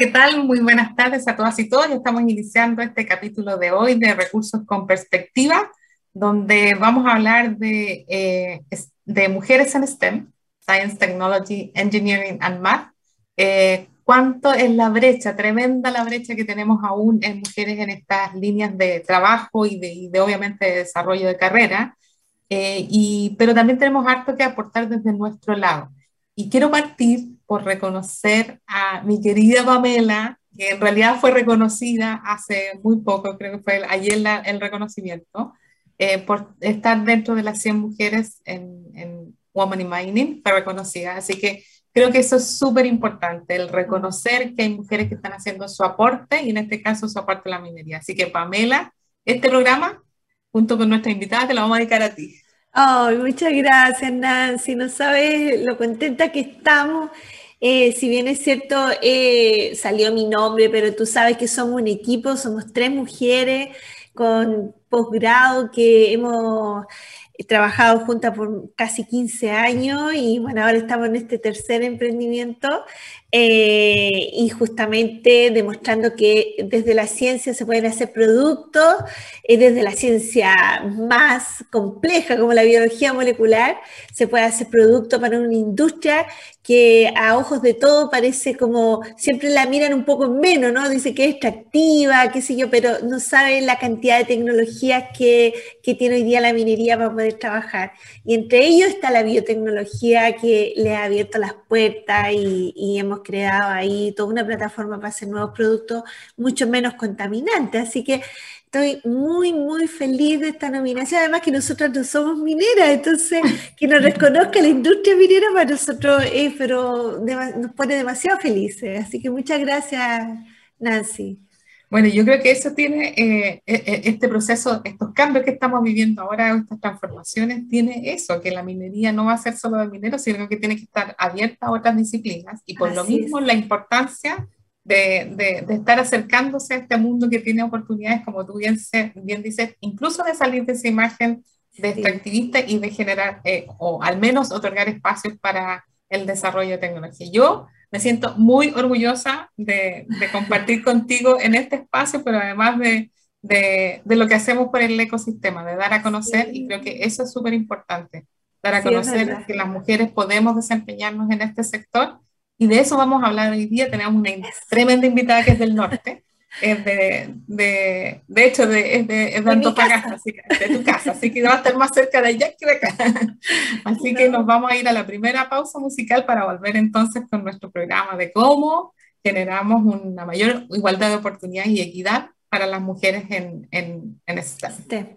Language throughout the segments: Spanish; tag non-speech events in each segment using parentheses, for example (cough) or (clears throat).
¿qué tal? Muy buenas tardes a todas y todos. Estamos iniciando este capítulo de hoy de Recursos con Perspectiva, donde vamos a hablar de, eh, de mujeres en STEM, Science, Technology, Engineering and Math. Eh, ¿Cuánto es la brecha, tremenda la brecha que tenemos aún en mujeres en estas líneas de trabajo y de, de obviamente de desarrollo de carrera? Eh, y, pero también tenemos harto que aportar desde nuestro lado. Y quiero partir por reconocer a mi querida Pamela, que en realidad fue reconocida hace muy poco, creo que fue ayer el reconocimiento, eh, por estar dentro de las 100 mujeres en, en Woman in Mining, fue reconocida. Así que creo que eso es súper importante, el reconocer que hay mujeres que están haciendo su aporte y en este caso su aporte a la minería. Así que Pamela, este programa, junto con nuestra invitada, te lo vamos a dedicar a ti. Ay, muchas gracias, Nancy. No sabes lo contenta que estamos eh, si bien es cierto, eh, salió mi nombre, pero tú sabes que somos un equipo, somos tres mujeres con posgrado que hemos trabajado juntas por casi 15 años y bueno, ahora estamos en este tercer emprendimiento eh, y justamente demostrando que desde la ciencia se pueden hacer productos, y desde la ciencia más compleja como la biología molecular, se puede hacer productos para una industria que a ojos de todo parece como, siempre la miran un poco menos, ¿no? Dice que es extractiva, qué sé yo, pero no saben la cantidad de tecnologías que, que tiene hoy día la minería para poder trabajar. Y entre ellos está la biotecnología que le ha abierto las puertas y, y hemos creado ahí toda una plataforma para hacer nuevos productos mucho menos contaminantes. Así que estoy muy, muy feliz de esta nominación. Además que nosotros no somos mineras, entonces que nos reconozca la industria minera para nosotros es, pero nos pone demasiado felices. Así que muchas gracias, Nancy. Bueno, yo creo que eso tiene, eh, e, e, este proceso, estos cambios que estamos viviendo ahora, estas transformaciones, tiene eso, que la minería no va a ser solo de mineros, sino que tiene que estar abierta a otras disciplinas. Y por lo mismo, la importancia de, de, estar acercándose a este mundo que tiene oportunidades, como tú bien, bien dices, incluso de salir de esa imagen de extractivista y de generar, eh, o al menos otorgar espacios para el desarrollo de tecnología. Yo me siento muy orgullosa de, compartir (laughs) contigo en este espacio, pero además de, de, lo que hacemos por el ecosistema, de dar a conocer, y creo que eso es súper importante, dar a conocer que las mujeres podemos desempeñarnos en este sector, y de eso vamos a hablar hoy día. Tenemos una tremenda invitada que es del norte, es de, de, de hecho, de, es de, es de Antofagasta, así que, de tu casa, así que va a estar más cerca de allá que de acá. (laughs) Así que nos vamos a ir a la primera pausa musical para volver entonces con nuestro programa de cómo generamos una mayor igualdad de oportunidades y equidad para las mujeres en, en, en STEM.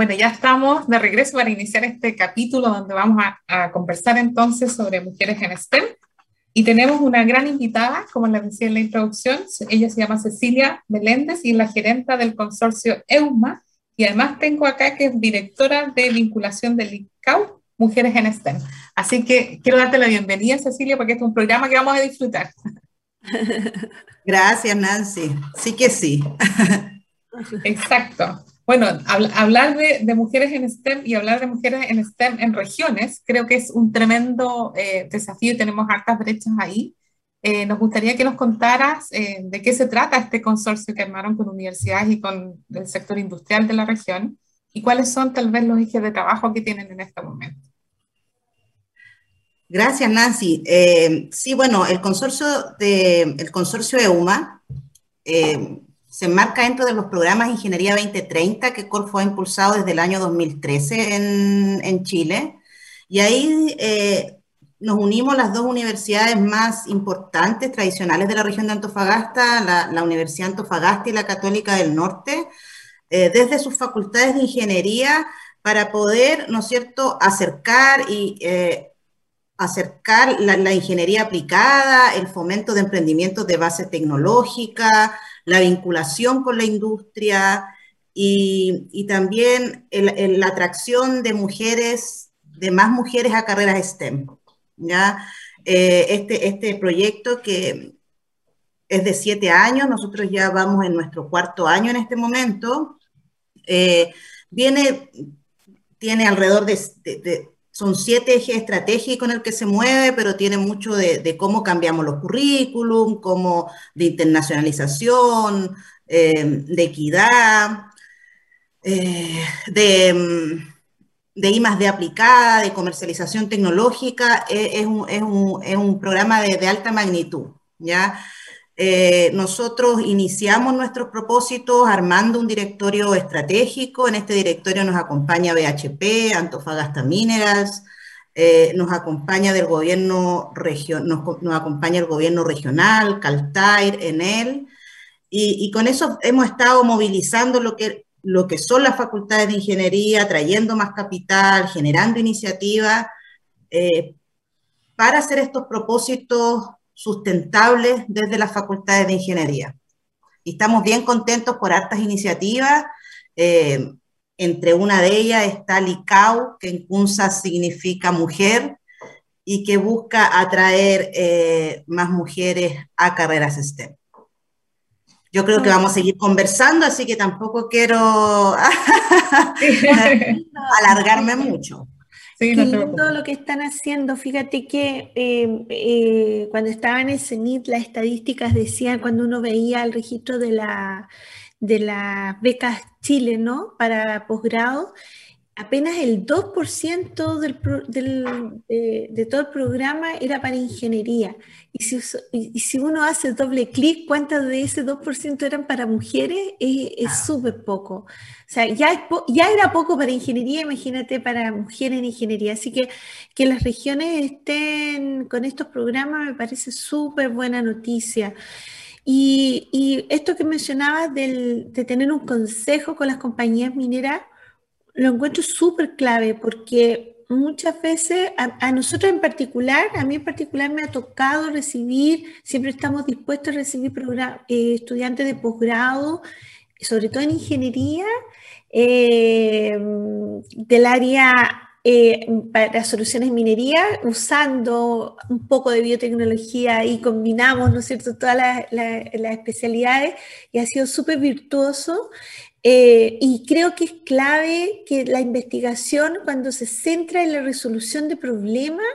Bueno, ya estamos de regreso para iniciar este capítulo donde vamos a, conversar entonces sobre mujeres en STEM. Y tenemos una gran invitada, como les decía en la introducción, ella se llama Cecilia Meléndez y es la gerenta del consorcio EUMA. Y además tengo acá que es directora de vinculación del ICAO, Mujeres en STEM. Así que quiero darte la bienvenida, Cecilia, porque este es un programa que vamos a disfrutar. (laughs) Gracias, Nancy. Sí que sí. Exacto. Bueno, hablar de, mujeres en STEM y hablar de mujeres en STEM en regiones creo que es un tremendo eh, desafío y tenemos hartas brechas ahí. Eh, nos gustaría que nos contaras eh, de qué se trata este consorcio que armaron con universidades y con el sector industrial de la región y cuáles son tal vez los ejes de trabajo que tienen en este momento. Gracias, Nancy. sí, bueno, el consorcio, de, el consorcio EUMA se enmarca dentro de los programas Ingeniería 2030 que Corfo ha impulsado desde el año 2013 en, Chile. Y ahí eh, nos unimos las dos universidades más importantes, tradicionales de la región de Antofagasta, la, Universidad Antofagasta y la Católica del Norte, eh, desde sus facultades de ingeniería para poder, ¿no es cierto?, acercar y eh, acercar la, ingeniería aplicada, el fomento de emprendimientos de base tecnológica, la vinculación con la industria y, también la atracción de mujeres, de más mujeres a carreras STEM. ¿ya? Eh, este, este proyecto que es de siete años, nosotros ya vamos en nuestro cuarto año en este momento, eh, viene, tiene alrededor de, son siete ejes estratégicos en el que se mueve, pero tiene mucho de, cómo cambiamos los currículum, cómo de internacionalización, eh, de equidad, de mm, de I de aplicada, de comercialización tecnológica, e, es, un, es, un, es un, programa de, de, alta magnitud, ¿ya? Eh, nosotros iniciamos nuestros propósitos armando un directorio estratégico. En este directorio nos acompaña BHP, Antofagasta Minerals, eh, nos acompaña del gobierno nos, acompaña el gobierno regional, Caltair, Enel, y, y con eso hemos estado movilizando lo que lo que son las facultades de ingeniería, trayendo más capital, generando iniciativas eh, para hacer estos propósitos sustentables desde las facultades de ingeniería. Y estamos bien contentos por hartas iniciativas. Eh, entre una de ellas está LICAU, que en CUNSA significa mujer y que busca atraer eh, más mujeres a carreras STEM. Yo creo que vamos a seguir conversando, así que tampoco quiero (laughs) alargarme mucho. Sí, todo lo que están haciendo. Fíjate que eh, eh, cuando estaba en el CENIT, las estadísticas decían, cuando uno veía el registro de, la, de las becas Chile, ¿no? Para posgrado, apenas el 2% del, del, de, todo el programa era para ingeniería. Y si, y si uno hace doble clic, ¿cuántas de ese 2% eran para mujeres? Es ah. súper poco. O sea, ya, ya era poco para ingeniería, imagínate para mujeres en ingeniería. Así que que las regiones estén con estos programas me parece súper buena noticia. Y, y, esto que mencionabas del, de tener un consejo con las compañías mineras, lo encuentro súper clave porque muchas veces, a, nosotros en particular, a mí en particular me ha tocado recibir, siempre estamos dispuestos a recibir eh, estudiantes de posgrado, sobre todo en ingeniería, eh, del área eh, para soluciones minería, usando un poco de biotecnología y combinamos, ¿no es cierto?, todas las especialidades y ha sido súper virtuoso. Eh, y creo que es clave que la investigación, cuando se centra en la resolución de problemas,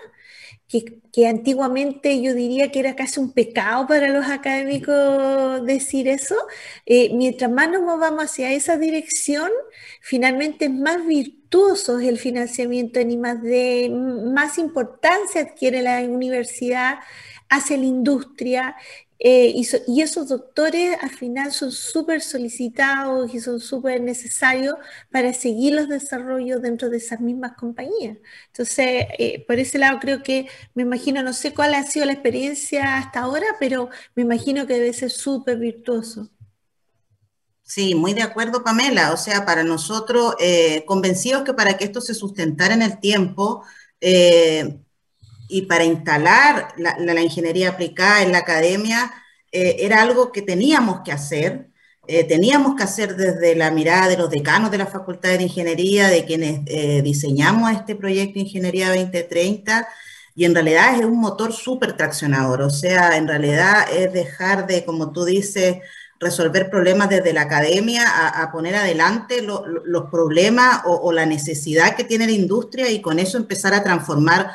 que, antiguamente yo diría que era casi un pecado para los académicos decir eso, eh, mientras más nos movamos hacia esa dirección, finalmente es más virtuoso el financiamiento más de más importancia adquiere la universidad hacia la industria eh, y, esos doctores al final son súper solicitados y son súper necesarios para seguir los desarrollos dentro de esas mismas compañías. Entonces, eh, por ese lado creo que me imagino, no sé cuál ha sido la experiencia hasta ahora, pero me imagino que debe ser súper virtuoso. Sí, muy de acuerdo, Pamela. O sea, para nosotros, eh, convencidos que para que esto se sustentara en el tiempo, y para instalar la, ingeniería aplicada en la academia eh, era algo que teníamos que hacer. Eh, teníamos que hacer desde la mirada de los decanos de la Facultad de Ingeniería, de quienes eh, diseñamos este proyecto Ingeniería 2030, y en realidad es un motor súper traccionador, o sea, en realidad es dejar de, como tú dices, resolver problemas desde la academia a, poner adelante los problemas o, la necesidad que tiene la industria y con eso empezar a transformar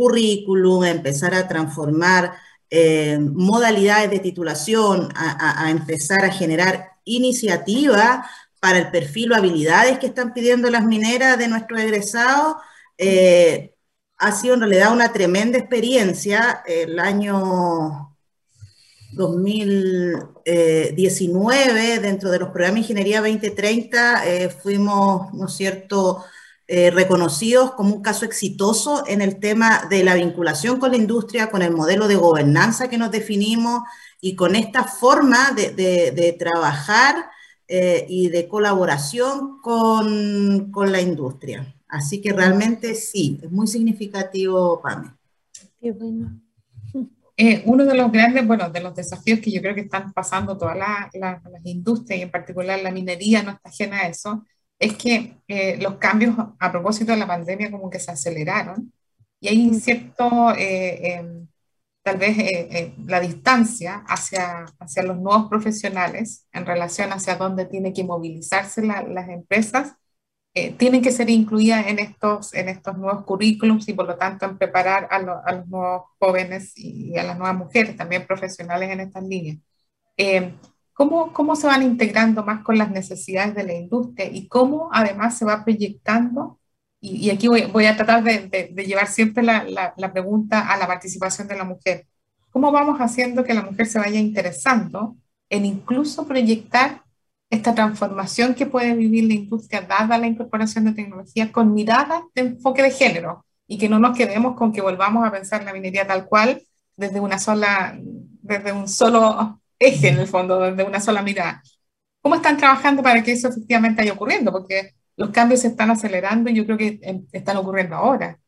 currículum, a empezar a transformar eh, modalidades de titulación, a, empezar a generar iniciativas para el perfil o habilidades que están pidiendo las mineras de nuestros egresados, eh, ha sido en realidad una tremenda experiencia. El año 2019, dentro de los programas de Ingeniería 2030, fuimos, ¿no es cierto?, reconocidos como un caso exitoso en el tema de la vinculación con la industria, con el modelo de gobernanza que nos definimos y con esta forma de, trabajar y de colaboración con, con la industria. Así que realmente sí, es muy significativo para mí. Qué bueno. (laughs) Eh, uno de los grandes, bueno, de los desafíos que yo creo que están pasando todas las industrias y en particular la minería no está ajena a eso, es que eh, los cambios a propósito de la pandemia como que se aceleraron y hay cierto, eh, em, tal vez la distancia hacia, hacia los nuevos profesionales en relación hacia dónde tienen que movilizarse las empresas eh, tienen que ser incluidas en estos, en estos nuevos currículums y por lo tanto en preparar a, los nuevos jóvenes y a las nuevas mujeres, también profesionales en estas líneas. ¿Cómo, ¿Cómo se van integrando más con las necesidades de la industria y cómo además se va proyectando? Y, aquí voy, voy, a tratar de, de, llevar siempre la, la, la pregunta a la participación de la mujer. ¿Cómo vamos haciendo que la mujer se vaya interesando en incluso proyectar esta transformación que puede vivir la industria dada la incorporación de tecnología con mirada de enfoque de género y que no nos quedemos con que volvamos a pensar la minería tal cual desde una sola, desde un solo eje en el fondo, desde una sola mirada. ¿Cómo están trabajando para que eso efectivamente vaya ocurriendo? Porque los cambios se están acelerando y yo creo que em, están ocurriendo ahora.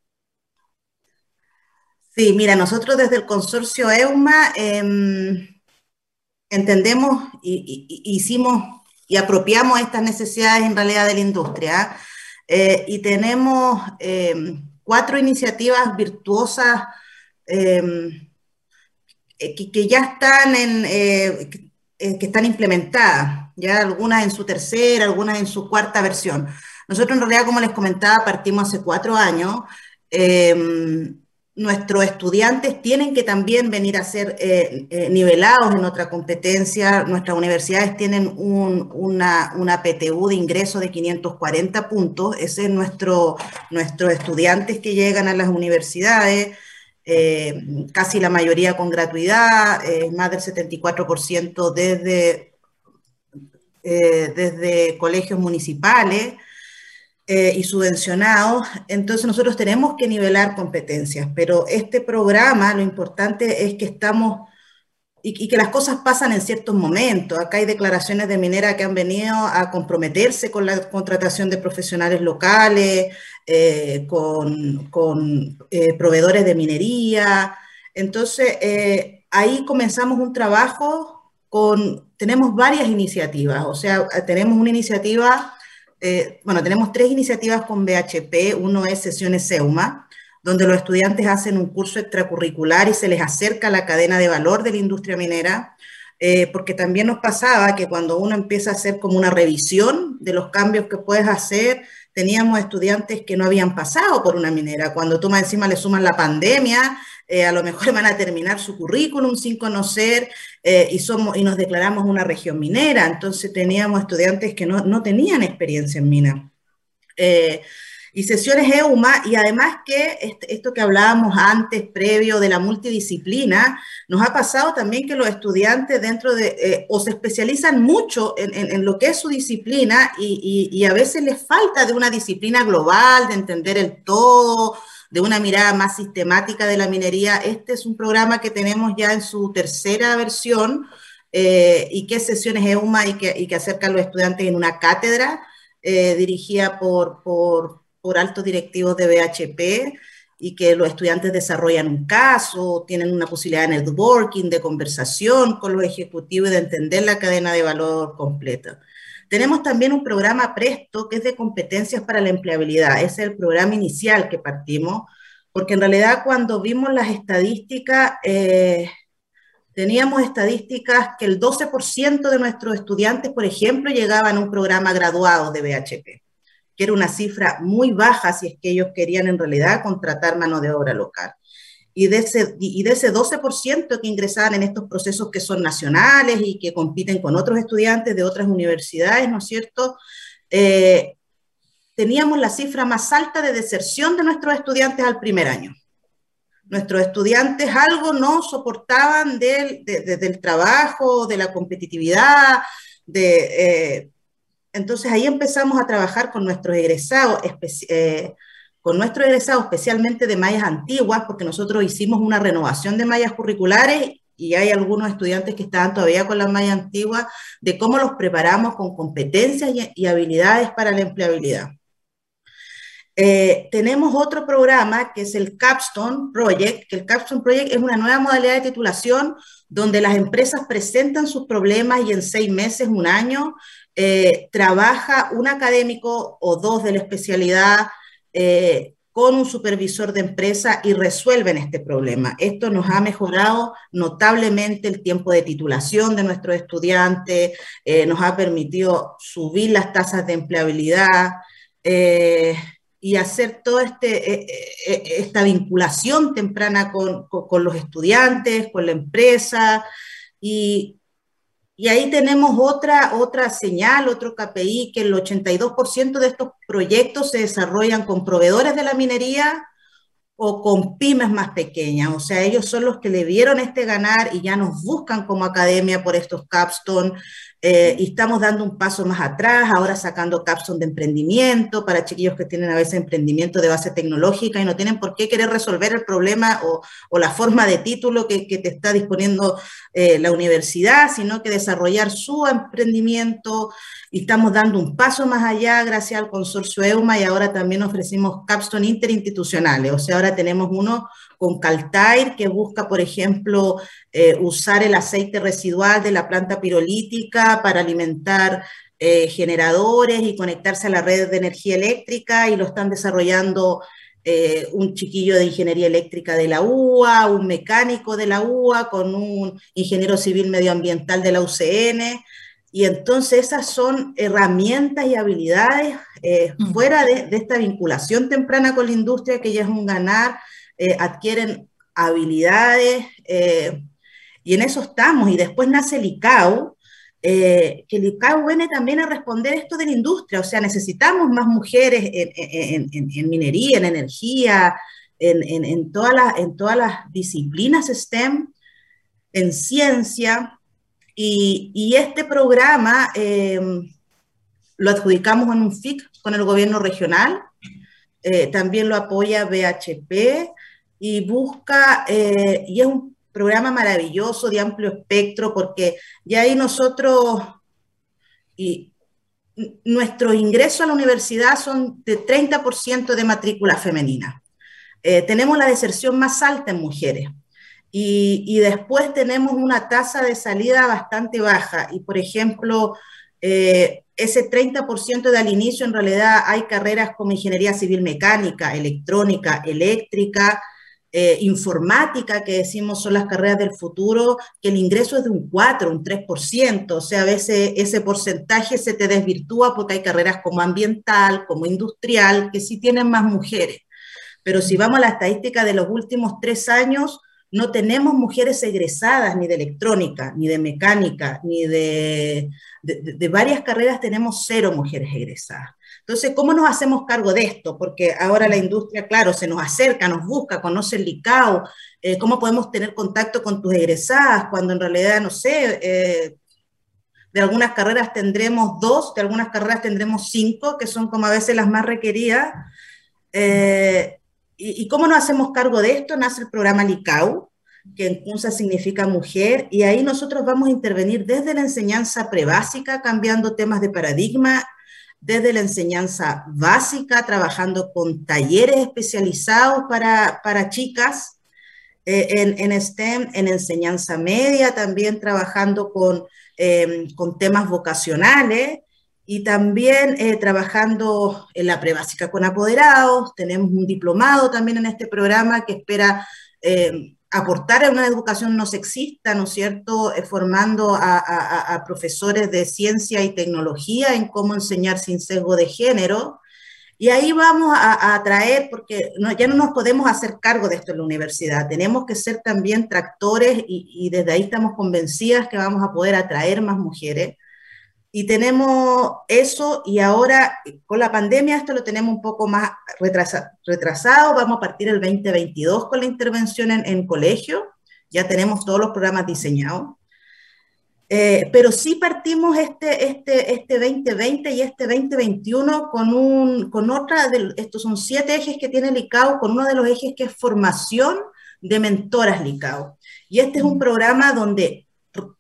Sí, mira, nosotros desde el consorcio EUMA em, entendemos y, hicimos y apropiamos estas necesidades en realidad de la industria. Eh, y tenemos eh, cuatro iniciativas virtuosas eh, que, ya están en, que están implementadas, ya algunas en su tercera, algunas en su cuarta versión. Nosotros en realidad, como les comentaba, partimos hace cuatro años nuestros estudiantes tienen que también venir a ser eh, eh, nivelados en otra competencia. Nuestras universidades tienen una, una, PTU de ingreso de 540 puntos. Ese es nuestro, nuestros estudiantes que llegan a las universidades, eh, casi la mayoría con gratuidad, más del 74% desde, desde colegios municipales. Eh, y subvencionados, entonces nosotros tenemos que nivelar competencias, pero este programa lo importante es que estamos y, que las cosas pasan en ciertos momentos. Acá hay declaraciones de minera que han venido a comprometerse con la contratación de profesionales locales, eh, con, con eh, proveedores de minería. Entonces, ahí comenzamos un trabajo con, tenemos varias iniciativas, o sea, tenemos una iniciativa eh, bueno, tenemos tres iniciativas con BHP. Uno es sesiones SEUMA, donde los estudiantes hacen un curso extracurricular y se les acerca la cadena de valor de la industria minera, eh, porque también nos pasaba que cuando uno empieza a hacer como una revisión de los cambios que puedes hacer, teníamos estudiantes que no habían pasado por una minera. Cuando tú más encima le suman la pandemia, eh, a lo mejor (laughs) van a terminar su currículum sin conocer eh, y, somos, y nos declaramos una región minera. Entonces teníamos estudiantes que no, tenían experiencia en mina. Y sesiones EUMA, y además que este, esto que hablábamos antes, previo de la multidisciplina, nos ha pasado también que los estudiantes dentro de, o se especializan mucho en, lo que es su disciplina y, y, a veces les falta de una disciplina global, de entender el todo, de una mirada más sistemática de la minería. Este es un programa que tenemos ya en su tercera versión eh, y es sesiones EUMA y que, y que acerca a los estudiantes en una cátedra eh, dirigida por, por, por altos directivos de BHP y que los estudiantes desarrollan un caso, tienen una posibilidad de networking, de conversación con los ejecutivos y de entender la cadena de valor completa. Tenemos también un programa Presto que es de competencias para la empleabilidad. Es el programa inicial que partimos, porque en realidad cuando vimos las estadísticas, eh, teníamos estadísticas que el 12% de nuestros estudiantes, por ejemplo, llegaban a un programa graduado de BHP, que era una cifra muy baja si es que ellos querían en realidad contratar mano de obra local y de ese, y de ese 12% que ingresaban en estos procesos que son nacionales y que compiten con otros estudiantes de otras universidades, ¿no es cierto? Eh, teníamos la cifra más alta de deserción de nuestros estudiantes al primer año. nuestros estudiantes algo no soportaban del, del trabajo, de la competitividad, de, eh, entonces ahí empezamos a trabajar con nuestros egresados, eh, con especialmente de mallas antiguas, porque nosotros hicimos una renovación de mallas curriculares y hay algunos estudiantes que estaban todavía con la malla antigua, de cómo los preparamos con competencias y, habilidades para la empleabilidad. Eh, tenemos otro programa que es el Capstone Project, que el Capstone Project es una nueva modalidad de titulación donde las empresas presentan sus problemas y en seis meses, un año, eh, trabaja un académico o dos de la especialidad eh, con un supervisor de empresa y resuelven este problema. Esto nos ha mejorado notablemente el tiempo de titulación de nuestros estudiantes, eh, nos ha permitido subir las tasas de empleabilidad y hacer toda este, esta vinculación temprana con, con, los estudiantes, con la empresa. Y, y ahí tenemos otra, otra señal, otro KPI, que el 82% de estos proyectos se desarrollan con proveedores de la minería o con pymes más pequeñas. O sea, ellos son los que le vieron este ganar y ya nos buscan como academia por estos capstone eh, y estamos dando un paso más atrás, ahora sacando capstone de emprendimiento para chiquillos que tienen a veces emprendimiento de base tecnológica y no tienen por qué querer resolver el problema o, o la forma de título que, que te está disponiendo eh, la universidad, sino que desarrollar su emprendimiento. Y estamos dando un paso más allá gracias al consorcio EUMA y ahora también ofrecimos capstone interinstitucionales, o sea, ahora tenemos uno con Caltair, que busca, por ejemplo, eh, usar el aceite residual de la planta pirolítica para alimentar eh, generadores y conectarse a la red de energía eléctrica y lo están desarrollando eh, un chiquillo de ingeniería eléctrica de la UA, un mecánico de la UA con un ingeniero civil medioambiental de la UCN. Y entonces esas son herramientas y habilidades fuera de, de, esta vinculación temprana con la industria que ya es un ganar eh, adquieren habilidades, eh, y en eso estamos. Y después nace el ICAO, eh, que el ICAO viene también a responder esto de la industria, o sea, necesitamos más mujeres en, minería, en energía, en, todas las, en todas las disciplinas STEM, en ciencia, y, este programa lo adjudicamos en un FIC con el gobierno regional, también lo apoya BHP, y busca, eh, y es un programa maravilloso de amplio espectro porque ya ahí nosotros, y nuestro ingreso a la universidad son de 30% de matrícula femenina. Eh, tenemos la deserción más alta en mujeres. Y, y, después tenemos una tasa de salida bastante baja. Y, por ejemplo, eh, ese 30% de al inicio, en realidad hay carreras como ingeniería civil mecánica, electrónica, eléctrica, eh, informática, que decimos son las carreras del futuro, que el ingreso es de un 4, un 3%, o sea, a veces ese porcentaje se te desvirtúa porque hay carreras como ambiental, como industrial, que sí tienen más mujeres. Pero si vamos a la estadística de los últimos tres años, no tenemos mujeres egresadas ni de electrónica, ni de mecánica, ni de, de varias carreras, tenemos cero mujeres egresadas. Entonces, ¿cómo nos hacemos cargo de esto? Porque ahora la industria, claro, se nos acerca, nos busca, conoce el licao, eh, ¿cómo podemos tener contacto con tus egresadas cuando en realidad, no sé, eh, de algunas carreras tendremos dos, de algunas carreras tendremos cinco, que son como a veces las más requeridas. Eh, y, cómo nos hacemos cargo de esto? Nace el programa LICAU, que en CUNSA significa mujer, y ahí nosotros vamos a intervenir desde la enseñanza prebásica, cambiando temas de paradigma desde la enseñanza básica, trabajando con talleres especializados para, para chicas eh, en, en, STEM, en enseñanza media, también trabajando con, em, con temas vocacionales y también eh, trabajando en la prebásica con apoderados. Tenemos un diplomado también en este programa que espera em, aportar a una educación no sexista, ¿no es cierto?, eh, formando a, profesores de ciencia y tecnología en cómo enseñar sin sesgo de género. Y ahí vamos a, atraer, porque ya no nos podemos hacer cargo de esto en la universidad, tenemos que ser también tractores y, desde ahí estamos convencidas que vamos a poder atraer más mujeres. Y tenemos eso y ahora con la pandemia esto lo tenemos un poco más retrasado. Vamos a partir el 2022 con la intervención en, en colegio. Ya tenemos todos los programas diseñados. Eh, pero sí partimos este, este, este 2020 y este 2021 con, un, con otra, de, estos son siete ejes que tiene el ICAO, con uno de los ejes que es formación de mentoras LICAO. Y este es un programa donde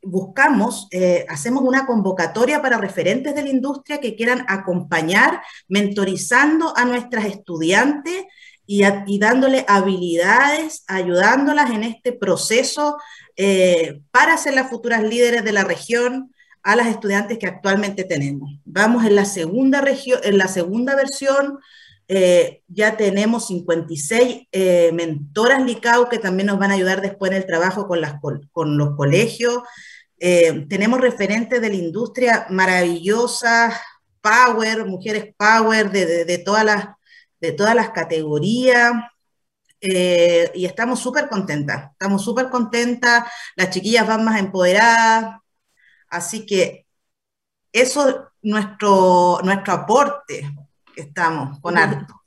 buscamos, eh, hacemos una convocatoria para referentes de la industria que quieran acompañar, mentorizando a nuestras estudiantes y, y dándole habilidades, ayudándolas en este proceso eh, para ser las futuras líderes de la región a las estudiantes que actualmente tenemos. Vamos en la segunda, región, en la segunda versión, eh, ya tenemos 56 eh, mentoras LICAO que también nos van a ayudar después en el trabajo con, los colegios. Eh, tenemos referentes de la industria maravillosas, power, mujeres power de, de, todas, las, de todas las categorías. y estamos súper contentas, estamos súper contentas, las chiquillas van más empoderadas, así que eso es nuestro, nuestro aporte estamos con harto.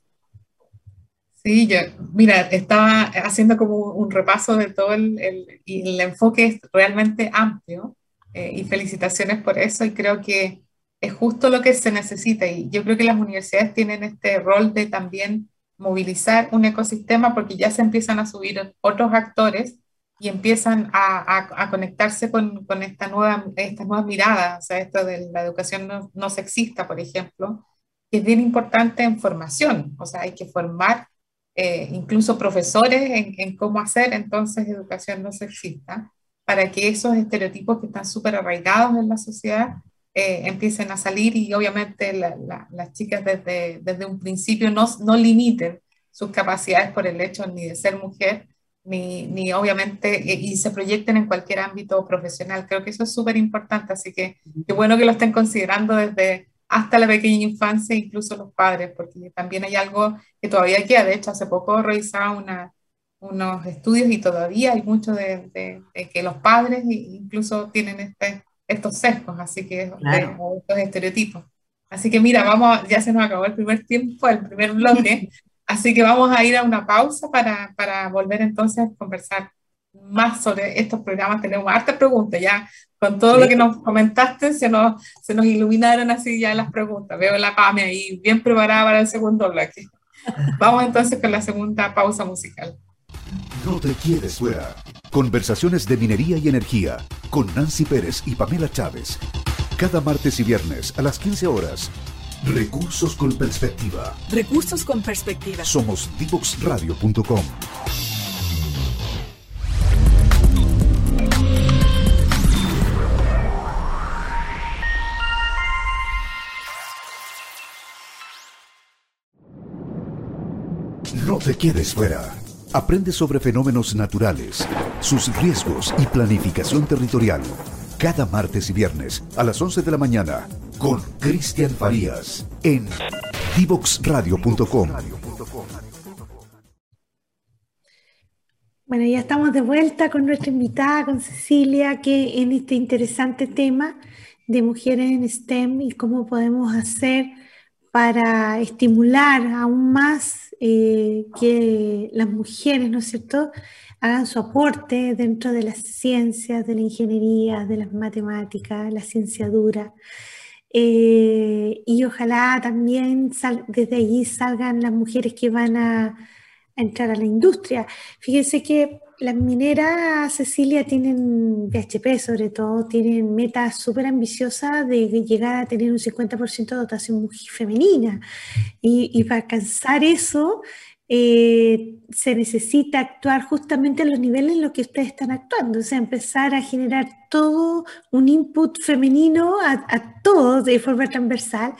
Sí, yo, mira, estaba haciendo como un repaso de todo el, el y el enfoque es realmente amplio eh, y felicitaciones por eso y creo que es justo lo que se necesita y yo creo que las universidades tienen este rol de también movilizar un ecosistema porque ya se empiezan a subir otros actores y empiezan a, a, a conectarse con, con, esta nueva, estas nuevas miradas, o sea, esto de la educación no, no sexista, por ejemplo, es bien importante en formación, o sea, hay que formar eh, incluso profesores en, en, cómo hacer entonces educación no sexista, para que esos estereotipos que están súper arraigados en la sociedad eh, empiecen a salir y obviamente la, la, las chicas desde, desde un principio no, no limiten sus capacidades por el hecho ni de ser mujer, ni, ni obviamente, y, y se proyecten en cualquier ámbito profesional. Creo que eso es súper importante, así que qué bueno que lo estén considerando desde hasta la pequeña infancia, incluso los padres, porque también hay algo que todavía queda. De hecho, hace poco revisaba una, unos estudios y todavía hay mucho de, de, que los padres incluso tienen este, estos sesgos, así que claro. estos estereotipos. Así que mira, vamos, ya se nos acabó el primer tiempo, el primer bloque, (laughs) así que vamos a ir a una pausa para, para volver entonces a conversar más sobre estos programas. Tenemos hartas preguntas, ya con todo sí. lo que nos comentaste se nos, se nos iluminaron así ya las preguntas. Veo la PAME ahí bien preparada para el segundo bloque. (laughs) Vamos entonces con la segunda pausa musical. No te quedes fuera. Conversaciones de minería y energía con Nancy Pérez y Pamela Chávez. Cada martes y viernes a las 15 horas. Recursos con perspectiva. Recursos con perspectiva. Somos divoxradio.com. No te quedes fuera. Aprende sobre fenómenos naturales, sus riesgos y planificación territorial. Cada martes y viernes a las 11 de la mañana con Cristian Farías en divoxradio.com. Bueno, ya estamos de vuelta con nuestra invitada, con Cecilia, que en este interesante tema de mujeres en STEM y cómo podemos hacer para estimular aún más eh, que las mujeres, ¿no es cierto?, hagan su aporte dentro de las ciencias, de la ingeniería, de las matemáticas, la ciencia dura. Eh, y ojalá también desde allí salgan las mujeres que van a, entrar a la industria. Fíjense que las mineras, Cecilia, tienen, BHP sobre todo, tienen metas súper ambiciosas de llegar a tener un 50% de dotación femenina. Y, y para alcanzar eso, eh, se necesita actuar justamente en los niveles en los que ustedes están actuando, o sea, empezar a generar todo un input femenino a, a todos de forma transversal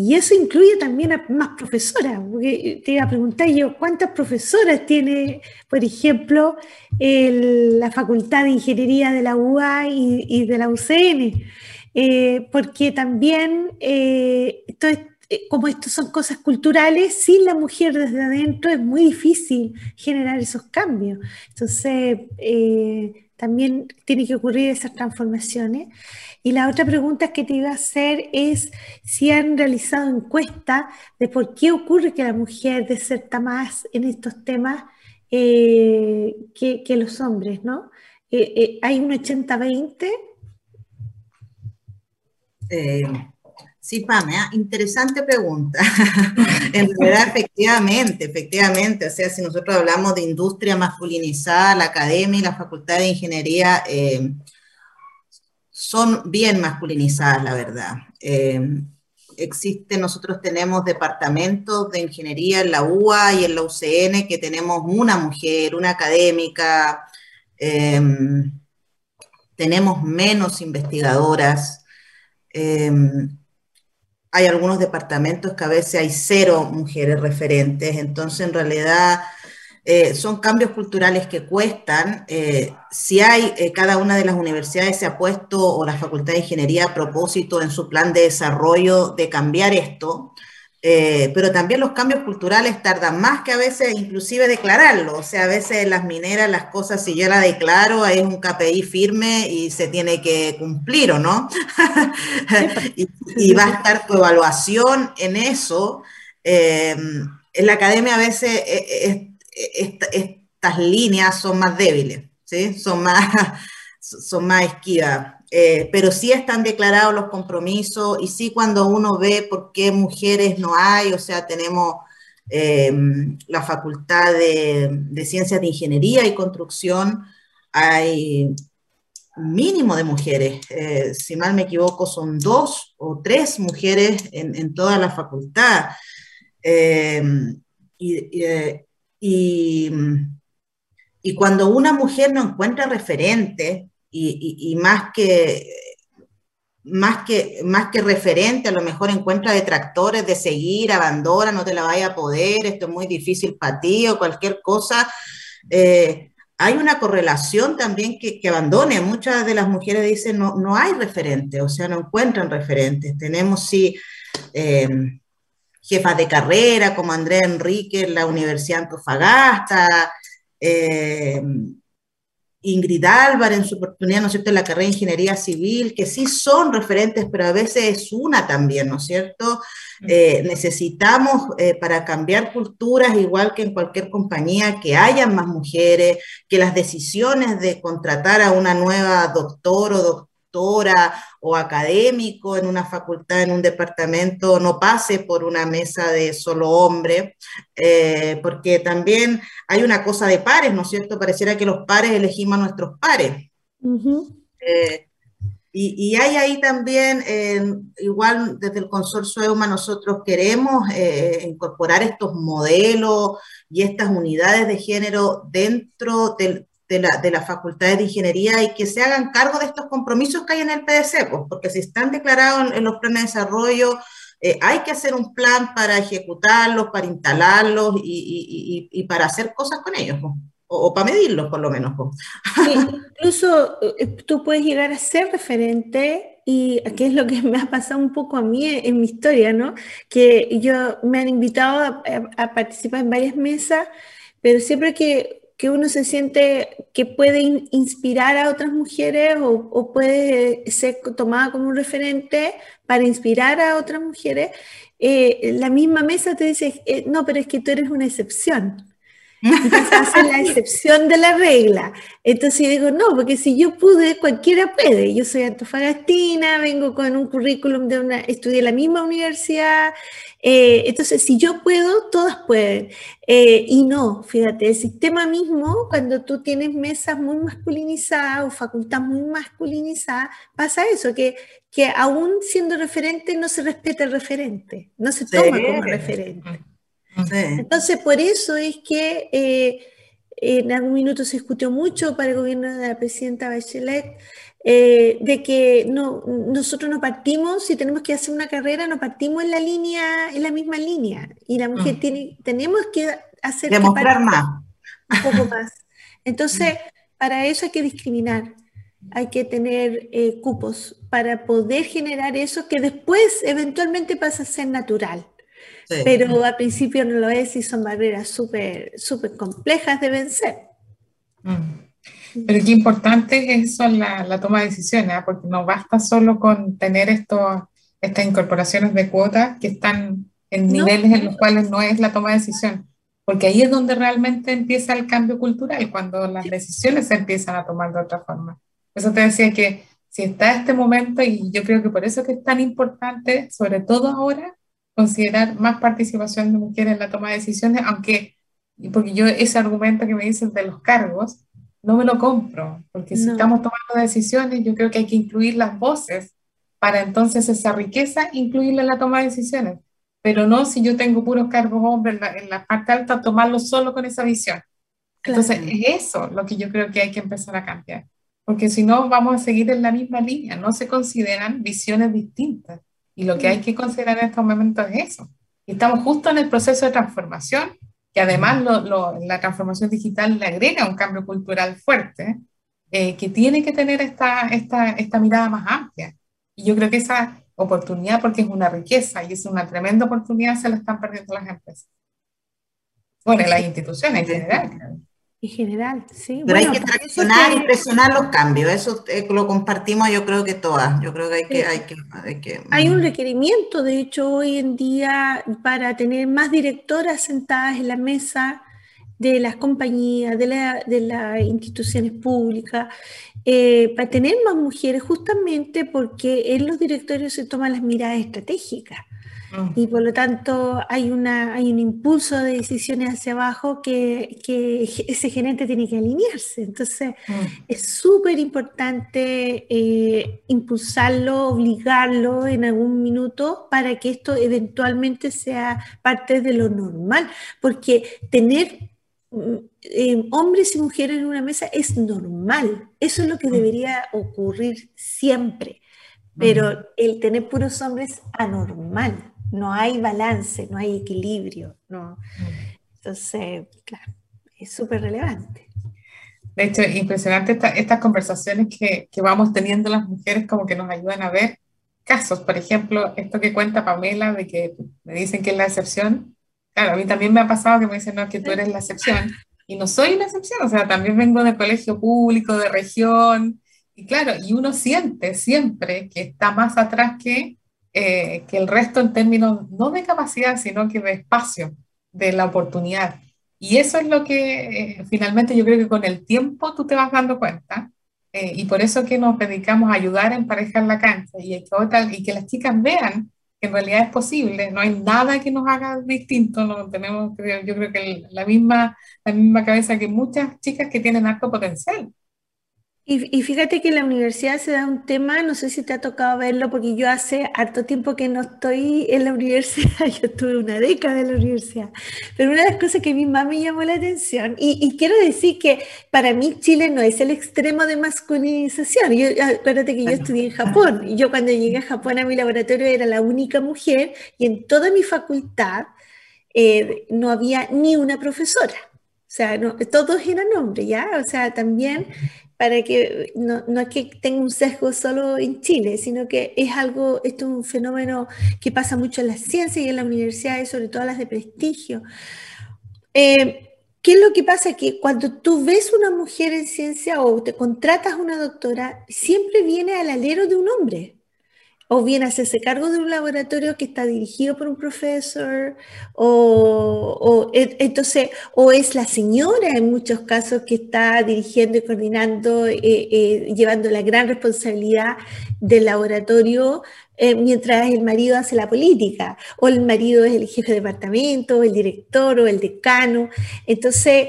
y eso incluye también a más profesoras, porque te iba a preguntar yo, ¿cuántas profesoras tiene, por ejemplo, la Facultad de Ingeniería de la UA y, de la UCN? Eh, porque también, eh, eh, como esto son cosas culturales, sin la mujer desde adentro es muy difícil generar esos cambios. Entonces, también tiene que ocurrir esas transformaciones. Y la otra pregunta que te iba a hacer es si han realizado encuestas de por qué ocurre que la mujer deserta más en estos temas eh, que, los hombres, ¿no? Eh, eh, ¿Hay un 80-20? Sí, Pamela, interesante pregunta. (laughs) en realidad, efectivamente, efectivamente, o sea, si nosotros hablamos de industria masculinizada, la academia y la facultad de ingeniería eh, son bien masculinizadas, la verdad. Eh, existe, nosotros tenemos departamentos de ingeniería en la UA y en la UCN que tenemos una mujer, una académica, eh, tenemos menos investigadoras hay algunos departamentos que a veces hay cero mujeres referentes, entonces en realidad eh, son cambios culturales que cuestan. Eh, si hay, eh, cada una de las universidades se ha puesto, o la Facultad de Ingeniería a propósito en su plan de desarrollo de cambiar esto, eh, pero también los cambios culturales tardan más que a veces inclusive declararlo. O sea, a veces las mineras, las cosas, si yo la declaro, es un KPI firme y se tiene que cumplir, ¿o no? (laughs) y, va a estar tu evaluación en eso. Em, en la academia a veces eh, eh, estas líneas son más débiles, ¿sí? Son más, (laughs) son más esquivas. Eh, pero sí están declarados los compromisos y sí cuando uno ve por qué mujeres no hay, o sea, tenemos eh, la Facultad de, Ciencias de Ingeniería y Construcción, hay mínimo de mujeres, eh, si mal me equivoco, son dos o tres mujeres en, toda la facultad. y cuando una mujer no encuentra referente, y, más que más que, más que referente, a lo mejor encuentra detractores de seguir, abandona, no te la vaya a poder, esto es muy difícil para ti o cualquier cosa. Eh, hay una correlación también que, abandone. Muchas de las mujeres dicen no, no hay referente, o sea, no encuentran referentes. Tenemos sí eh, jefas de carrera como Andrea Enrique en la Universidad Antofagasta, eh, Ingrid Álvarez en su oportunidad, ¿no es cierto?, en la carrera de ingeniería civil, que sí son referentes, pero a veces es una también, ¿no es cierto? Eh, necesitamos eh, para cambiar culturas, igual que en cualquier compañía, que haya más mujeres, que las decisiones de contratar a una nueva doctor o doctor o académico en una facultad, en un departamento, no pase por una mesa de solo hombre, eh, porque también hay una cosa de pares, ¿no es cierto? Pareciera que los pares elegimos a nuestros pares. Eh, y, hay ahí también, igual desde el consorcio EUMA, nosotros queremos eh, incorporar estos modelos y estas unidades de género dentro del, de la, de facultades de ingeniería y que se hagan cargo de estos compromisos que hay en el PDC, pues, porque si están declarados en, los planes de desarrollo, eh, hay que hacer un plan para ejecutarlos, para instalarlos y, y, y para hacer cosas con ellos, pues, o, para medirlos por lo menos. Pues. (laughs) incluso eh, tú puedes llegar a ser referente y qué es lo que me ha pasado un poco a mí en mi historia, ¿no? Que yo me han invitado a, a participar en varias mesas, pero siempre que que uno se siente que puede inspirar a otras mujeres o, puede ser tomada como un referente para inspirar a otras mujeres, eh, la misma mesa te dice, eh, no, pero es que tú eres una excepción. Y hacer la (laughs) excepción de la regla. Entonces yo digo, no, porque si yo pude, cualquiera puede. Yo soy antofagastina, vengo con un currículum de una, estudié en la misma universidad. Eh, entonces, si yo puedo, todas pueden. Eh, y no, fíjate, el sistema mismo, cuando tú tienes mesas muy masculinizadas o facultad muy masculinizada, pasa eso, que, que aún siendo referente no se respeta el referente, no se toma como referente. Entonces, por eso es que eh, en algún minuto se discutió mucho para el gobierno de la presidenta Bachelet eh, de que no, nosotros no partimos, si tenemos que hacer una carrera, no partimos en la línea, en la misma línea. Y la mujer mm. tiene, tenemos que hacer... Demostrar más. Un poco más. (laughs) Entonces, para eso hay que discriminar hay que tener eh, cupos para poder generar eso que después eventualmente pasa a ser natural. Pero al principio no lo es y son barreras súper súper complejas de vencer. Mm. Pero qué importante es eso la, la toma de decisiones, ¿eh? porque no basta solo con tener estos, estas incorporaciones de cuotas que están en niveles en los cuales no es la toma de decisión, porque ahí es donde realmente empieza el cambio cultural, cuando las decisiones se empiezan a tomar de otra forma. eso te decía que si está este momento, y yo creo que por eso que es tan importante, sobre todo ahora, considerar más participación de mujeres en la toma de decisiones, aunque, porque yo ese argumento que me dicen de los cargos, no me lo compro, porque si estamos tomando decisiones, yo creo que hay que incluir las voces para entonces esa riqueza incluirla en la toma de decisiones, pero no si yo tengo puros cargos hombres en la, parte alta, tomarlo solo con esa visión. Entonces, es eso lo que yo creo que hay que empezar a cambiar, porque si no, vamos a seguir en la misma línea, no se consideran visiones distintas, y lo que hay que considerar en estos momentos es eso. Estamos justo en el proceso de transformación, que además la transformación digital le agrega un cambio cultural fuerte, eh, que tiene que tener esta, esta, esta mirada más amplia. Y yo creo que esa oportunidad, porque es una riqueza y es una tremenda oportunidad, se la están perdiendo las empresas. Bueno, las instituciones en general. En general, sí. Pero hay que traccionar y presionar los cambios, eso eh, lo compartimos yo creo que todas, yo creo que hay que... Hay, que, hay, que, hay un requerimiento, de hecho, hoy en día para tener más directoras sentadas en la mesa de las compañías, de, la, de las instituciones públicas, eh, para tener más mujeres justamente porque en los directorios se toman las miradas estratégicas. Mm. Y por lo tanto hay, una, hay un impulso de decisiones hacia abajo que, que ese gerente tiene que alinearse. Entonces mm. es súper importante eh, impulsarlo, obligarlo en algún minuto para que esto eventualmente sea parte de lo normal. Porque tener mm, eh, hombres y mujeres en una mesa es normal. Eso es lo que debería ocurrir siempre. Pero el tener puros hombres es anormal no hay balance, no hay equilibrio. ¿no? Entonces, claro, es súper relevante. De hecho, impresionante estas conversaciones que, que, vamos teniendo las mujeres como que nos ayudan a ver casos. Por ejemplo, esto que cuenta Pamela de que me dicen que es la excepción. Claro, a mí también me ha pasado que me dicen, no, que tú eres la excepción. Y no soy una excepción, o sea, también vengo de colegio público, de región. Y claro, y uno siente siempre que está más atrás que eh, que el resto en términos no de capacidad, sino que de espacio, de la oportunidad. Y eso es lo que eh, finalmente yo creo que con el tiempo tú te vas dando cuenta. Eh, y por eso que nos dedicamos a ayudar a emparejar la cancha y, y que las chicas vean que en realidad es posible, no hay nada que nos haga distinto, no tenemos, yo creo que la misma, la misma cabeza que muchas chicas que tienen alto potencial. Y, fíjate que en la universidad se da un tema, no sé si te ha tocado verlo, porque yo hace harto tiempo que no estoy en la (laughs) universidad, yo estuve una década en la universidad, pero una de las cosas que a mí más me llamó la atención, y, quiero decir que para mí Chile no es el extremo de masculinización, yo, acuérdate que yo estudié en Japón, y yo cuando llegué a Japón a mi laboratorio era la única mujer, y en toda mi facultad eh, no había ni una profesora. O sea, no, todos eran hombres, ¿ya? O sea, también para que no, no, es que tenga un sesgo solo en Chile, sino que es algo, esto es un fenómeno que pasa mucho en las ciencias y en las universidades, sobre todo las de prestigio. Eh, ¿Qué es lo que pasa? Que cuando tú ves una mujer en ciencia o te contratas una doctora, siempre viene al alero de un hombre o bien hacerse cargo de un laboratorio que está dirigido por un profesor, o, e, entonces, o es la señora en muchos casos que está dirigiendo y coordinando, eh, eh, llevando la gran responsabilidad del laboratorio eh, mientras el marido hace la política, o el marido es el jefe de departamento, o el director, o el decano. Entonces,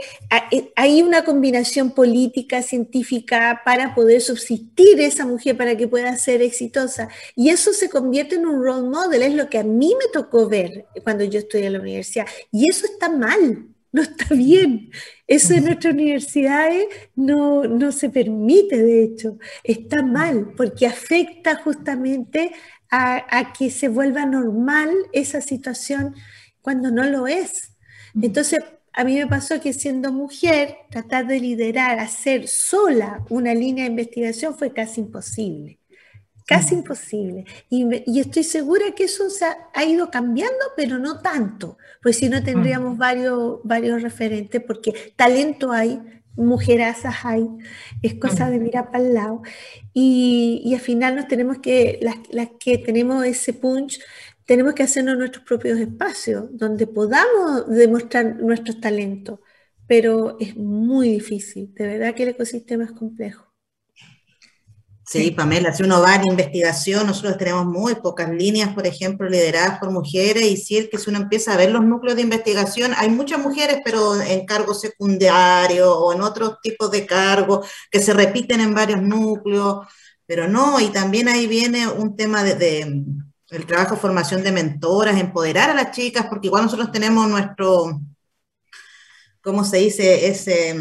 eh, hay una combinación política, científica, para poder subsistir esa mujer, para que pueda ser exitosa. Y eso se convierte en un role model, es lo que a mí me tocó ver cuando yo estudié en la universidad. Y eso está mal, no está (laughs) bien. Eso en nuestras universidades no, no, se permite, de hecho, está mal, porque afecta justamente a, que se vuelva normal esa situación cuando no lo es. Entonces, a mí me pasó que siendo mujer, tratar de liderar, hacer sola una línea de investigación fue casi imposible. Casi imposible. Y, estoy segura que eso se ha, ido cambiando, pero no tanto, pues si no tendríamos varios, varios referentes, porque talento hay, mujerazas hay, es cosa de mirar para el lado. Y, y, al final nos tenemos que, las, las, que tenemos ese punch, tenemos que hacernos nuestros propios espacios donde podamos demostrar nuestros talentos, pero es muy difícil, de verdad que el ecosistema es complejo. Sí, Pamela, si uno va en investigación, nosotros tenemos muy pocas líneas, por ejemplo, lideradas por mujeres, y si es que si uno empieza a ver los núcleos de investigación, hay muchas mujeres, pero en cargos secundarios o en otros tipos de cargos que se repiten en varios núcleos, pero no, y también ahí viene un tema de, de el trabajo de formación de mentoras, empoderar a las chicas, porque igual nosotros tenemos nuestro, ¿cómo se dice? Ese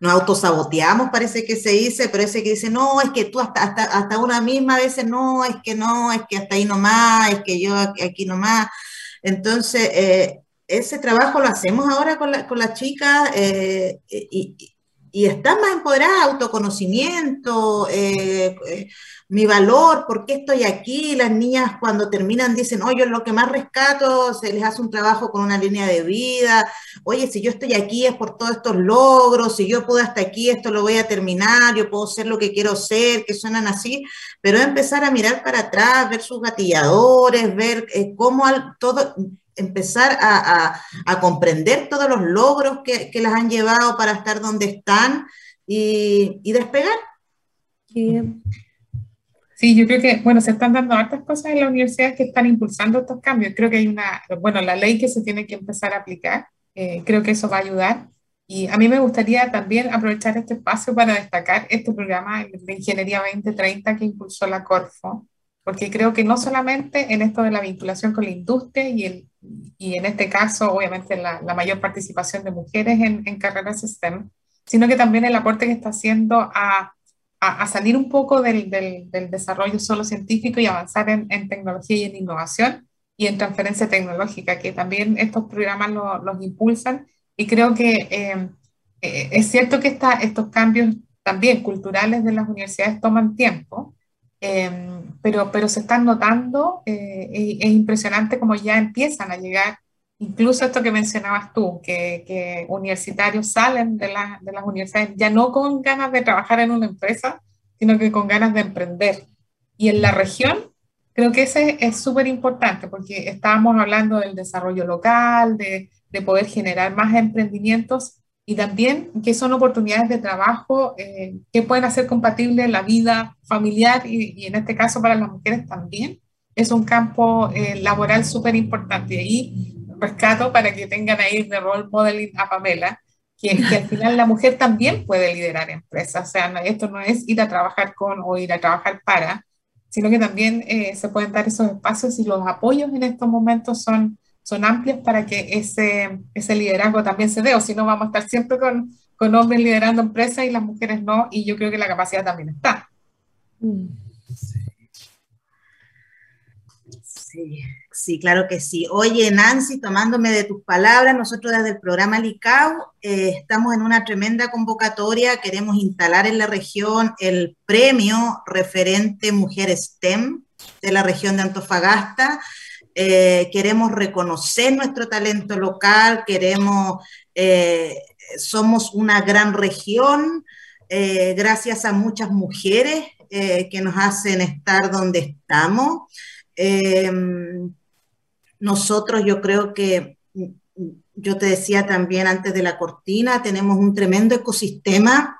nos autosaboteamos, parece que se dice, pero ese que dice, no, es que tú hasta, hasta, hasta una misma vez, no, es que no, es que hasta ahí nomás, es que yo aquí nomás. Entonces, eh, ese trabajo lo hacemos ahora con, la, con las chicas eh, y, y están más empoderadas, autoconocimiento, eh, eh, mi valor, por qué estoy aquí. Las niñas cuando terminan dicen, oye, lo que más rescato, se les hace un trabajo con una línea de vida. Oye, si yo estoy aquí es por todos estos logros, si yo puedo hasta aquí, esto lo voy a terminar, yo puedo ser lo que quiero ser, que suenan así, pero empezar a mirar para atrás, ver sus gatilladores, ver eh, cómo al, todo, empezar a, comprender todos los logros que, las han llevado para estar donde están y, despegar. Sí, yo creo que, bueno, se están dando hartas cosas en la universidad que están impulsando estos cambios. Creo que hay una, bueno, la ley que se tiene que empezar a aplicar, eh, creo que eso va a ayudar. Y a mí me gustaría también aprovechar este espacio para destacar este programa de Ingeniería 2030 que impulsó la Corfo, porque creo que no solamente en esto de la vinculación con la industria y, el, y en este caso, obviamente, la, mayor participación de mujeres en, en, carreras STEM, sino que también el aporte que está haciendo a, a, salir un poco del, del, desarrollo solo científico y avanzar en, en, tecnología y en innovación y en transferencia tecnológica, que también estos programas lo, los impulsan. Y creo que eh, eh, es cierto que estos cambios también culturales de las universidades toman tiempo, eh, pero, pero se están notando, eh, es impresionante como ya empiezan a llegar, incluso esto que mencionabas tú, que, que universitarios salen de, la, de, las universidades ya no con ganas de trabajar en una empresa, sino que con ganas de emprender. Y en la región, creo que ese es súper importante, porque estábamos hablando del desarrollo local, de, de poder generar más emprendimientos y también que son oportunidades de trabajo eh, que pueden hacer compatible la vida familiar y, y, en este caso para las mujeres también. Es un campo eh, laboral súper importante y ahí rescato para que tengan ahí de role modeling a Pamela, que, que, al final la mujer también puede liderar empresas. O sea, esto no es ir a trabajar con o ir a trabajar para, sino que también eh, se pueden dar esos espacios y los apoyos en estos momentos son son amplias para que ese, ese liderazgo también se dé, o si no vamos a estar siempre con, con hombres liderando empresas y las mujeres no, y yo creo que la capacidad también está. Sí. Sí, claro que sí. Oye, Nancy, tomándome de tus palabras, nosotros desde el programa LICAU eh, estamos en una tremenda convocatoria. Queremos instalar en la región el premio referente Mujer STEM de la región de Antofagasta. Eh, queremos reconocer nuestro talento local, queremos, eh, somos una gran región, eh, gracias a muchas mujeres que nos hacen estar donde estamos. Em, nosotros yo creo que, yo te decía también antes de la cortina, tenemos un tremendo ecosistema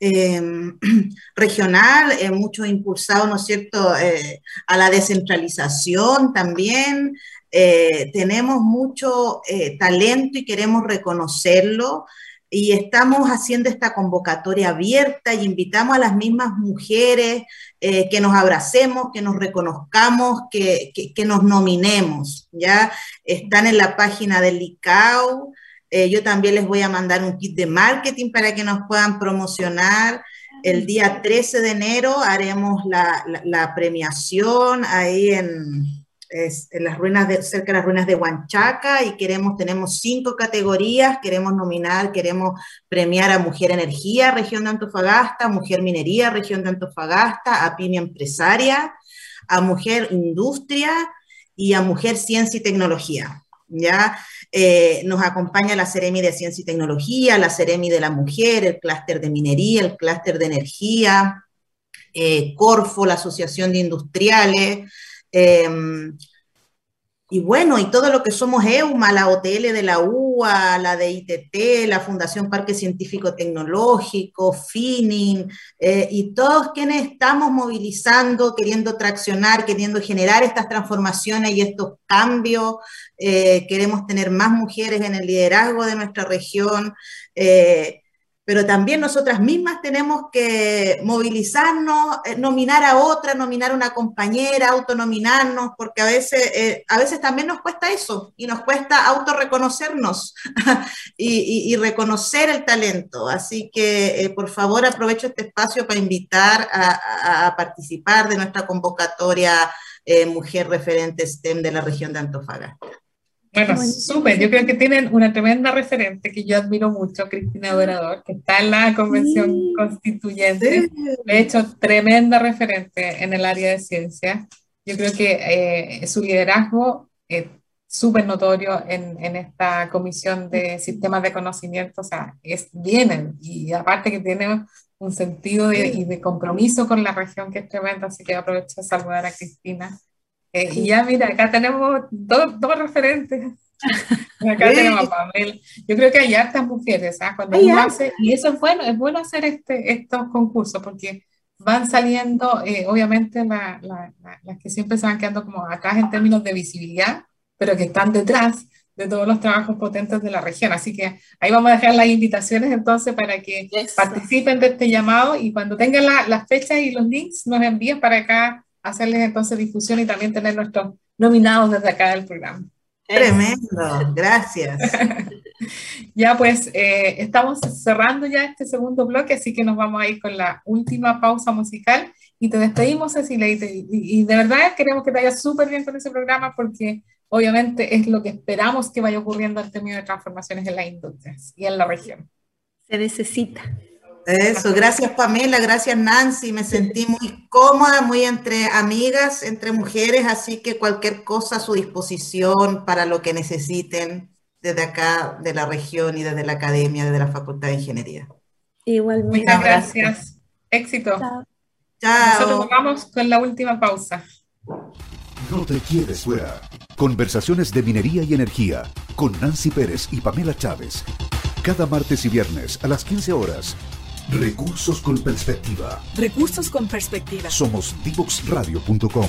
eh, (clears throat) regional, eh, mucho impulsado, ¿no es cierto?, eh, a la descentralización también. Eh, tenemos mucho eh, talento y queremos reconocerlo y estamos haciendo esta convocatoria abierta y invitamos a las mismas mujeres que nos abracemos, que nos reconozcamos, que, que, que, nos nominemos, ¿ya? Están en la página del ICAO, eh, yo también les voy a mandar un kit de marketing para que nos puedan promocionar. El día 13 de enero haremos la, premiación ahí en las ruinas de, cerca de las ruinas de Huanchaca y queremos, tenemos cinco categorías, queremos nominar, queremos premiar a Mujer Energía, región de Antofagasta, Mujer Minería, región de Antofagasta, a Pyme Empresaria, a Mujer Industria y a Mujer Ciencia y Tecnología. ¿Ya? Eh, nos acompaña la Ceremi de Ciencia y Tecnología, la Ceremi de la Mujer, el clúster de minería, el clúster de energía, eh, Corfo, la Asociación de Industriales, em, y bueno, y todo lo que somos EUMA, la OTL de la UA, la de ITT, la Fundación Parque Científico Tecnológico, FININ, eh, y todos quienes estamos movilizando, queriendo traccionar, queriendo generar estas transformaciones y estos cambios. Eh, queremos tener más mujeres en el liderazgo de nuestra región. Eh, pero también nosotras mismas tenemos que movilizarnos, eh, nominar a otra, nominar a una compañera, autonominarnos, porque a veces, eh, a veces también nos cuesta eso y nos cuesta autorreconocernos (laughs) y, y, reconocer el talento. Así que, eh, por favor, aprovecho este espacio para invitar a, participar de nuestra convocatoria Mujer Referente STEM de la región de Antofagasta. Bueno, súper. Yo creo que tienen una tremenda referente que yo admiro mucho, Cristina Dorador, que está en la convención constituyente. De hecho, tremenda referente en el área de ciencia. Yo creo que eh, su liderazgo es súper notorio en, en, esta comisión de sistemas de conocimiento. O sea, es, vienen y aparte que tiene un sentido de, y de compromiso con la región que es tremendo. Así que aprovecho de saludar a Cristina eh, y ya, mira, acá tenemos dos, dos referentes. Acá (laughs) tenemos a Pamela. Yo creo que hay hartas mujeres, ¿ah? Cuando uno hace, y eso es bueno, es bueno hacer este, estos concursos porque van saliendo, eh, obviamente, la, la, las que siempre se van quedando como atrás en términos de visibilidad, pero que están detrás de todos los trabajos potentes de la región. Así que ahí vamos a dejar las invitaciones entonces para que participen de este llamado y cuando tengan las fechas y los links nos envíen para acá hacerles entonces difusión y también tener nuestros nominados desde acá del programa. Tremendo, (laughs) gracias. (laughs) ya pues eh, estamos cerrando ya este segundo bloque, así que nos vamos a ir con la última pausa musical y te despedimos Cecilia y, y, de verdad queremos que te vaya súper bien con ese programa porque obviamente es lo que esperamos que vaya ocurriendo en términos de transformaciones en las industrias y en la región. Se necesita. Eso, gracias Pamela, gracias Nancy, me sentí muy cómoda, muy entre amigas, entre mujeres, así que cualquier cosa a su disposición para lo que necesiten desde acá, de la región y desde la academia, desde la Facultad de Ingeniería. Igualmente. Muchas gracias. Éxito. Chao. Nosotros vamos con la última pausa. No te quieres fuera. Conversaciones de minería y energía con Nancy Pérez y Pamela Chávez. Cada martes y viernes a las 15 horas Recursos con perspectiva. Recursos con perspectiva. Somos divoxradio.com.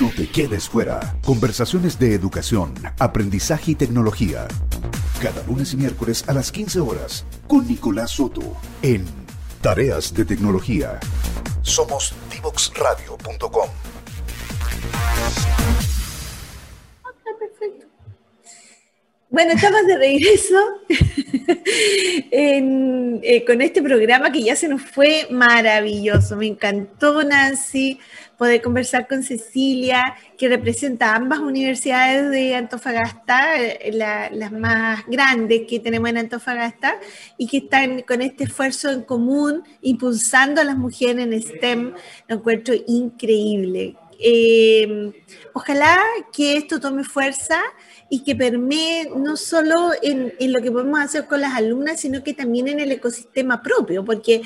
No te quedes fuera. Conversaciones de educación, aprendizaje y tecnología. Cada lunes y miércoles a las 15 horas con Nicolás Soto en Tareas de tecnología. Somos divoxradio.com. Bueno, estamos de regreso (laughs) eh, con este programa que ya se nos fue maravilloso. Me encantó, Nancy poder conversar con Cecilia, que representa ambas universidades de Antofagasta, eh, las más grandes que tenemos en Antofagasta, y que están con este esfuerzo en común, impulsando a las mujeres en STEM. Lo encuentro increíble. Em, ojalá que esto tome fuerza y que permee no solo en, en, lo que podemos hacer con las alumnas, sino que también en el ecosistema propio, porque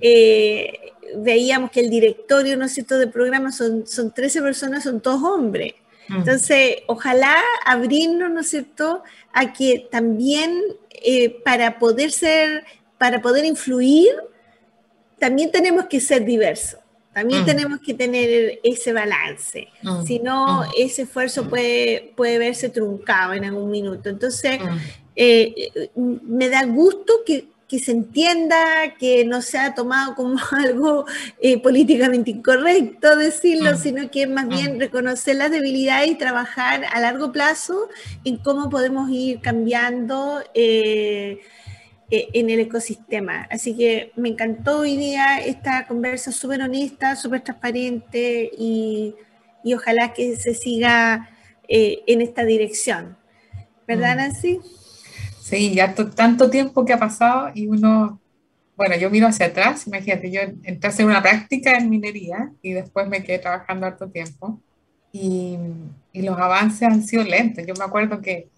eh, veíamos que el directorio, ¿no es cierto?, de programa son, son 13 personas, son todos hombres. Mm. Entonces, ojalá abrirnos, ¿no es cierto?, a que también eh, para poder ser, para poder influir, también tenemos que ser diversos. También mm. tenemos que tener ese balance, mm. si no, ese esfuerzo puede, puede verse truncado en algún minuto. Entonces, eh, me da gusto que, que se entienda, que no sea tomado como (laughs) algo eh, políticamente incorrecto decirlo, mm. sino que más mm. bien reconocer las debilidades y trabajar a largo plazo en cómo podemos ir cambiando eh, en el ecosistema. Así que me encantó hoy día esta conversa súper honesta, súper transparente y, y, ojalá que se siga en esta dirección. ¿Verdad, mm. Nancy? Sí, ya tanto tiempo que ha pasado y uno, bueno, yo miro hacia atrás, imagínate, yo entré a hacer una práctica en minería y después me quedé trabajando harto tiempo y, y los avances han sido lentos. Yo me acuerdo que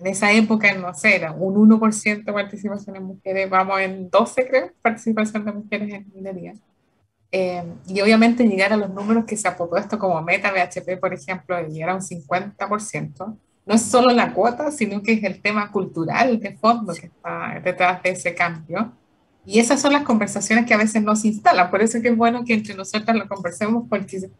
en esa época, no sé, era un 1% de participación en mujeres, vamos en 12 creo, participación de mujeres en minería. Eh, y obviamente llegar a los números que se ha propuesto como meta BHP, por ejemplo, de llegar a un 50%, no es solo la cuota, sino que es el tema cultural de fondo que está detrás de ese cambio. Y esas son las conversaciones que a veces no se instalan. Por eso es que es bueno que entre nosotras lo conversemos, porque,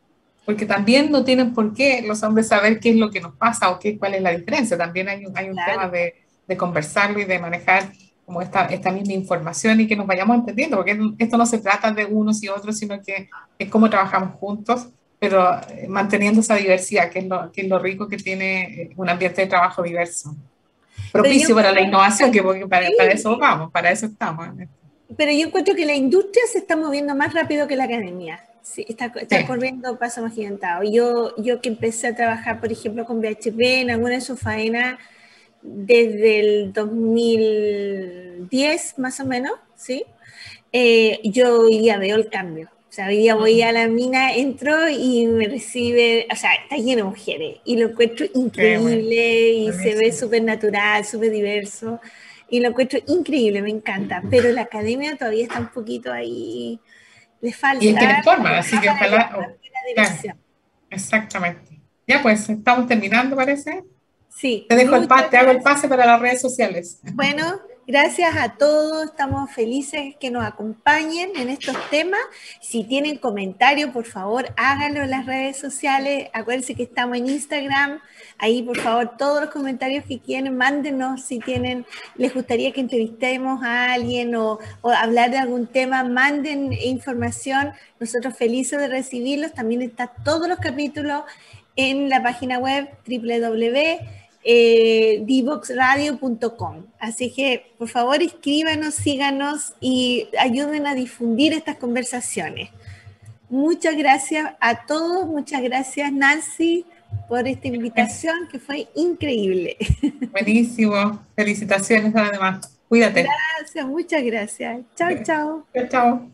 porque también no tienen por qué los hombres saber qué es lo que nos pasa o qué, cuál es la diferencia. También hay un, hay un tema de, de conversarlo y de manejar como esta, esta misma información y que nos vayamos entendiendo, porque esto no se trata de unos y otros, sino que es cómo trabajamos juntos, pero eh, manteniendo esa diversidad, que es lo, que es lo rico que tiene eh, un ambiente de trabajo diverso. Propicio para la innovación, que para, para, eso vamos, para eso estamos. Pero yo encuentro que la industria se está moviendo más rápido que la academia. Sí, está, está corriendo paso más gigantado. Yo, yo que empecé a trabajar, por ejemplo, con BHP en alguna de sus faenas, desde el 2010 más o menos, ¿sí? Eh, yo hoy día veo el cambio. O sea, hoy día voy a la mina, entro y me recibe, o sea, está lleno de mujeres y lo encuentro increíble y se ve súper natural, súper diverso y lo encuentro increíble, me encanta, pero la academia todavía está un poquito ahí, le falta. Y en qué forma, así que ojalá... Oh, exactamente. Ya pues, estamos terminando, parece. Sí. Te dejo el te hago el pase para las redes sociales. Bueno, gracias a todos. Estamos felices que nos acompañen en estos temas. Si tienen comentarios, por favor, háganlo en las redes sociales. Acuérdense que estamos en Instagram. Ahí, por favor, todos los comentarios que quieren, mándenos si tienen, les gustaría que entrevistemos a alguien o, hablar de algún tema, manden información. Nosotros felices de recibirlos. También están todos los capítulos en la página web www eh. Así que, por favor, escríbanos, síganos y ayuden a difundir estas conversaciones. Muchas gracias a todos, muchas gracias Nancy por esta invitación que fue increíble. (laughs) Buenísimo, felicitaciones además. Cuídate. Gracias, muchas gracias. Chao, chao. Chao, chao.